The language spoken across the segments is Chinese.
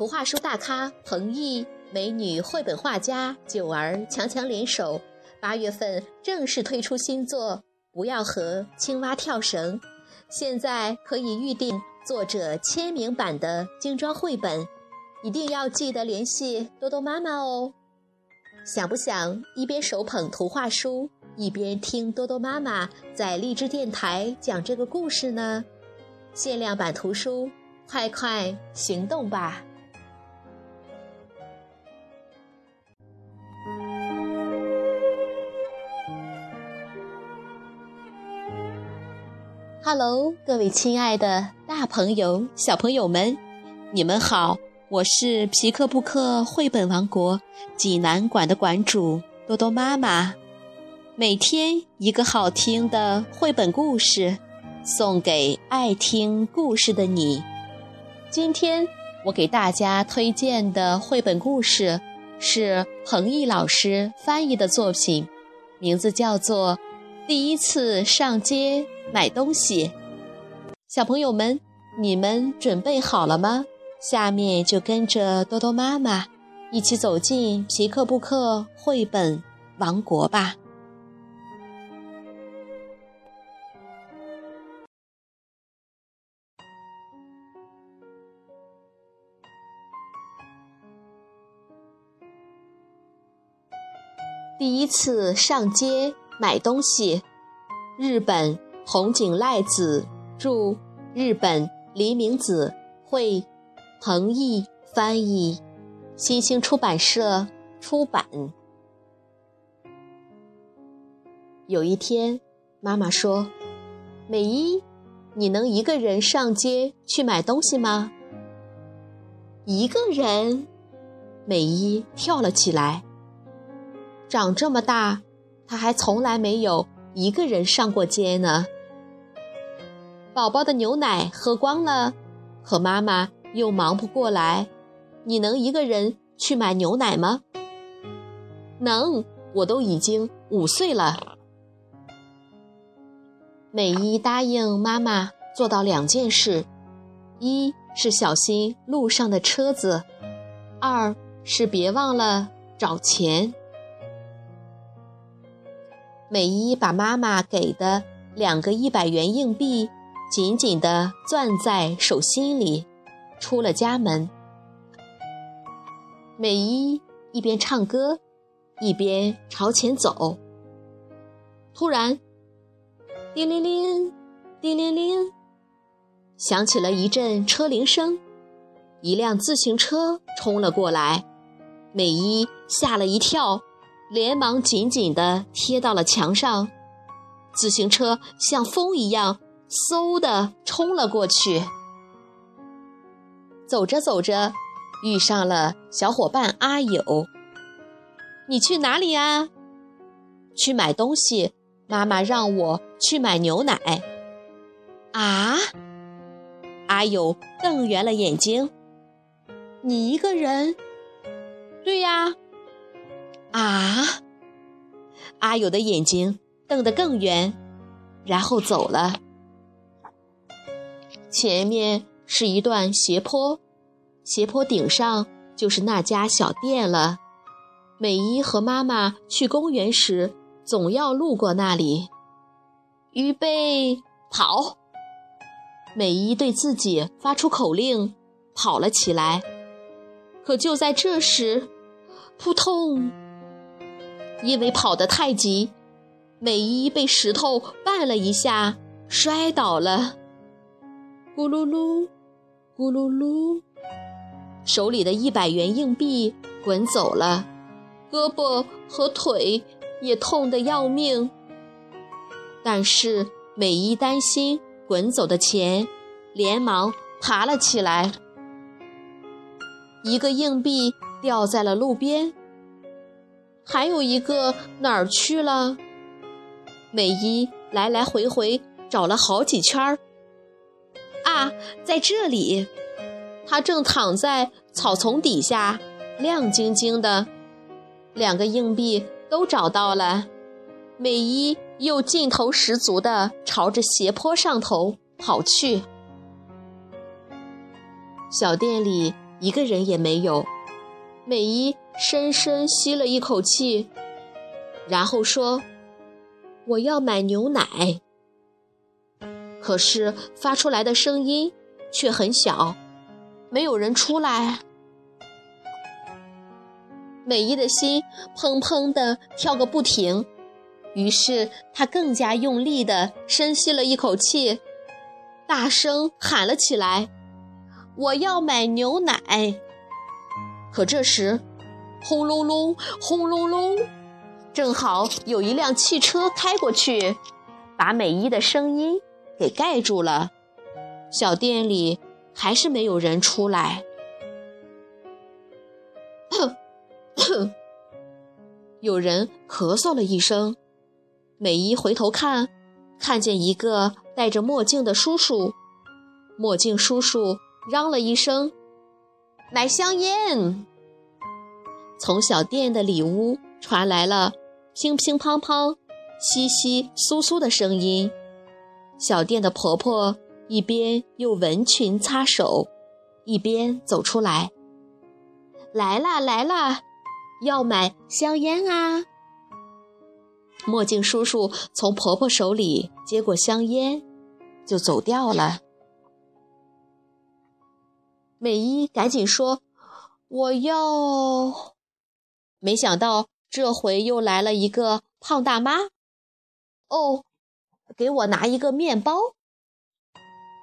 图画书大咖彭毅、美女绘本画家九儿强强联手，八月份正式推出新作《不要和青蛙跳绳》，现在可以预定作者签名版的精装绘本，一定要记得联系多多妈妈哦。想不想一边手捧图画书，一边听多多妈妈在荔枝电台讲这个故事呢？限量版图书，快快行动吧！Hello，各位亲爱的大朋友、小朋友们，你们好！我是皮克布克绘本王国济南馆的馆主多多妈妈。每天一个好听的绘本故事，送给爱听故事的你。今天我给大家推荐的绘本故事是彭毅老师翻译的作品，名字叫做《第一次上街》。买东西，小朋友们，你们准备好了吗？下面就跟着多多妈妈一起走进皮克布克绘本王国吧。第一次上街买东西，日本。红井赖子著，日本黎明子绘，彭毅翻译，新兴出版社出版。有一天，妈妈说：“美一，你能一个人上街去买东西吗？”一个人，美一跳了起来。长这么大，她还从来没有一个人上过街呢。宝宝的牛奶喝光了，可妈妈又忙不过来。你能一个人去买牛奶吗？能，我都已经五岁了。美伊答应妈妈做到两件事：一是小心路上的车子，二是别忘了找钱。美伊把妈妈给的两个一百元硬币。紧紧地攥在手心里，出了家门。美伊一边唱歌，一边朝前走。突然，叮铃铃，叮铃铃，响起了一阵车铃声。一辆自行车冲了过来，美伊吓了一跳，连忙紧紧地贴到了墙上。自行车像风一样。嗖的冲了过去，走着走着，遇上了小伙伴阿友。你去哪里呀？去买东西。妈妈让我去买牛奶。啊！阿友瞪圆了眼睛。你一个人？对呀。啊！阿友的眼睛瞪得更圆，然后走了。前面是一段斜坡，斜坡顶上就是那家小店了。美伊和妈妈去公园时，总要路过那里。预备，跑！美伊对自己发出口令，跑了起来。可就在这时，扑通！因为跑得太急，美伊被石头绊了一下，摔倒了。咕噜噜，咕噜噜，手里的一百元硬币滚走了，胳膊和腿也痛得要命。但是美伊担心滚走的钱，连忙爬了起来。一个硬币掉在了路边，还有一个哪儿去了？美伊来来回回找了好几圈儿。啊，在这里，他正躺在草丛底下，亮晶晶的。两个硬币都找到了，美伊又劲头十足地朝着斜坡上头跑去。小店里一个人也没有。美伊深深吸了一口气，然后说：“我要买牛奶。”可是发出来的声音却很小，没有人出来。美伊的心砰砰地跳个不停，于是她更加用力地深吸了一口气，大声喊了起来：“我要买牛奶！”可这时，轰隆隆，轰隆隆，正好有一辆汽车开过去，把美伊的声音给盖住了。小店里还是没有人出来。有人咳嗽了一声，美伊回头看，看见一个戴着墨镜的叔叔。墨镜叔叔嚷了一声。买香烟。从小店的里屋传来了乒乒乓乓、稀稀疏疏的声音。小店的婆婆一边用围裙擦手，一边走出来。来啦来啦，要买香烟啊！墨镜叔叔从婆婆手里接过香烟，就走掉了。美伊赶紧说：“我要。”没想到这回又来了一个胖大妈。哦，给我拿一个面包。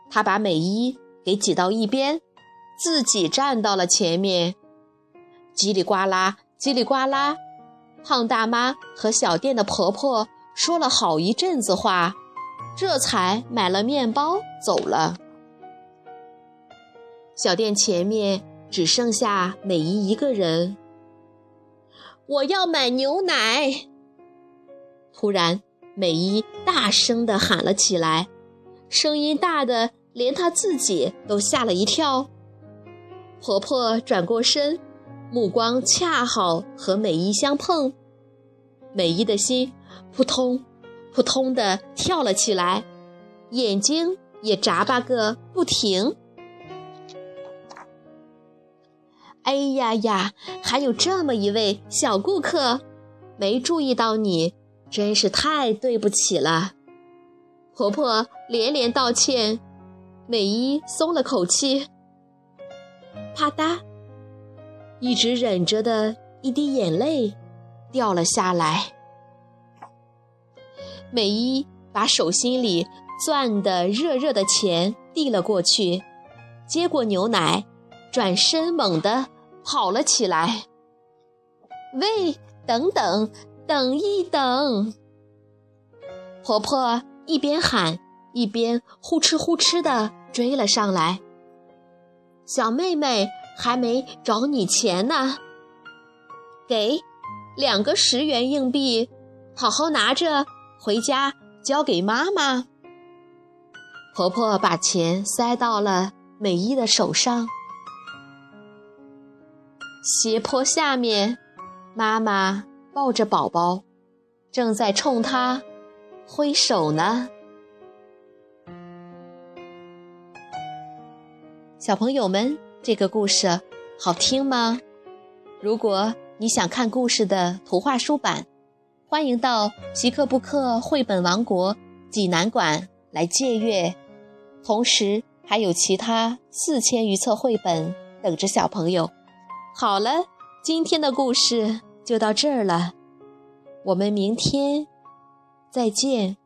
他把美伊给挤到一边，自己站到了前面。叽里呱啦，叽里呱啦，胖大妈和小店的婆婆说了好一阵子话，这才买了面包走了。小店前面只剩下美伊一个人。我要买牛奶！突然，美伊大声地喊了起来，声音大的连她自己都吓了一跳。婆婆转过身，目光恰好和美伊相碰，美伊的心扑通扑通地跳了起来，眼睛也眨巴个不停。哎呀呀，还有这么一位小顾客，没注意到你，真是太对不起了。婆婆连连道歉，美伊松了口气。啪嗒，一直忍着的一滴眼泪掉了下来。美伊把手心里攥的热热的钱递了过去，接过牛奶，转身猛地。跑了起来。喂，等等，等一等！婆婆一边喊，一边呼哧呼哧地追了上来。小妹妹还没找你钱呢，给两个十元硬币，好好拿着回家交给妈妈。婆婆把钱塞到了美伊的手上。斜坡下面，妈妈抱着宝宝，正在冲他挥手呢。小朋友们，这个故事好听吗？如果你想看故事的图画书版，欢迎到皮克布克绘本王国济南馆来借阅。同时，还有其他四千余册绘本等着小朋友。好了，今天的故事就到这儿了，我们明天再见。